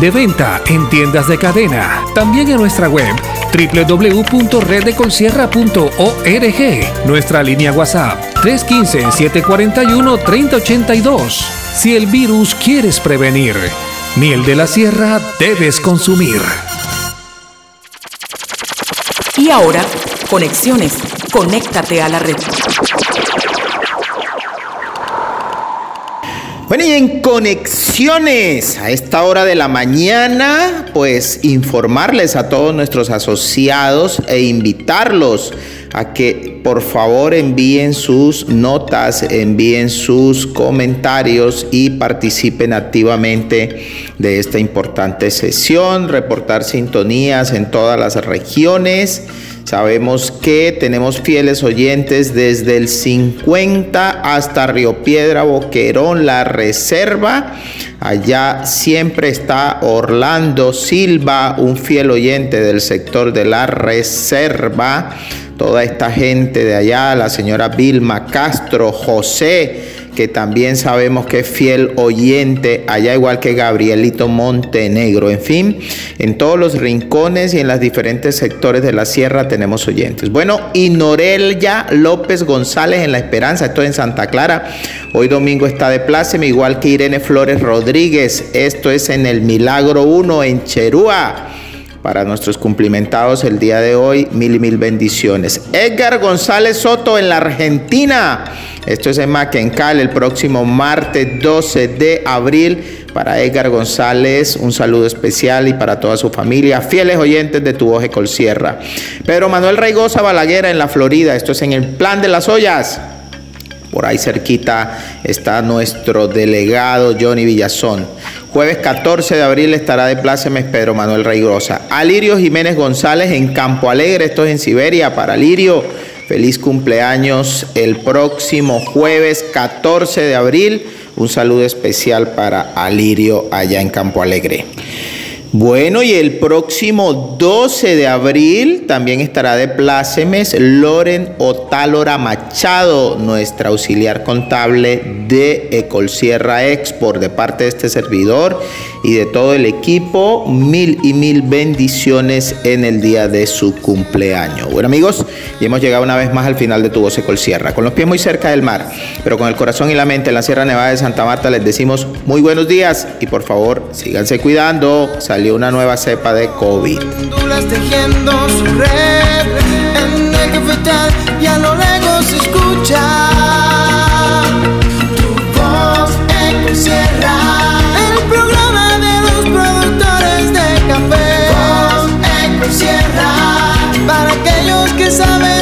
De venta en tiendas de cadena. También en nuestra web www.reddecolsierra.org. Nuestra línea WhatsApp 315-741-3082. Si el virus quieres prevenir, miel de la sierra debes consumir. Y ahora, conexiones. Conéctate a la red. Bueno, y en conexiones a esta hora de la mañana, pues informarles a todos nuestros asociados e invitarlos a que por favor envíen sus notas, envíen sus comentarios y participen activamente de esta importante sesión, reportar sintonías en todas las regiones Sabemos que tenemos fieles oyentes desde el 50 hasta Río Piedra, Boquerón, La Reserva. Allá siempre está Orlando Silva, un fiel oyente del sector de La Reserva. Toda esta gente de allá, la señora Vilma Castro, José que también sabemos que es fiel oyente, allá igual que Gabrielito Montenegro. En fin, en todos los rincones y en los diferentes sectores de la sierra tenemos oyentes. Bueno, y Norelia López González en La Esperanza, esto en Santa Clara. Hoy domingo está de pláceme, igual que Irene Flores Rodríguez. Esto es en el Milagro 1 en Cherúa para nuestros cumplimentados el día de hoy. Mil y mil bendiciones. Edgar González Soto en la Argentina. Esto es en Maquencal el próximo martes 12 de abril. Para Edgar González, un saludo especial y para toda su familia, fieles oyentes de tu voz Colsierra. Pedro Manuel Raigosa Balaguera en la Florida, esto es en el plan de las ollas. Por ahí cerquita está nuestro delegado Johnny Villazón. Jueves 14 de abril estará de plácemes Pedro Manuel Raigosa. Alirio Jiménez González en Campo Alegre, esto es en Siberia. Para Alirio, Feliz cumpleaños el próximo jueves 14 de abril. Un saludo especial para Alirio allá en Campo Alegre. Bueno, y el próximo 12 de abril también estará de plácemes Loren Otálora Machado, nuestra auxiliar contable de Ecolsierra Export, de parte de este servidor y de todo el equipo. Mil y mil bendiciones en el día de su cumpleaños. Bueno amigos, y hemos llegado una vez más al final de Tu Voz Ecol Sierra. Con los pies muy cerca del mar, pero con el corazón y la mente en la Sierra Nevada de Santa Marta les decimos muy buenos días y por favor síganse cuidando. Salió una nueva cepa de COVID.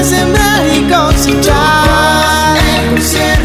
Ese médico se trae.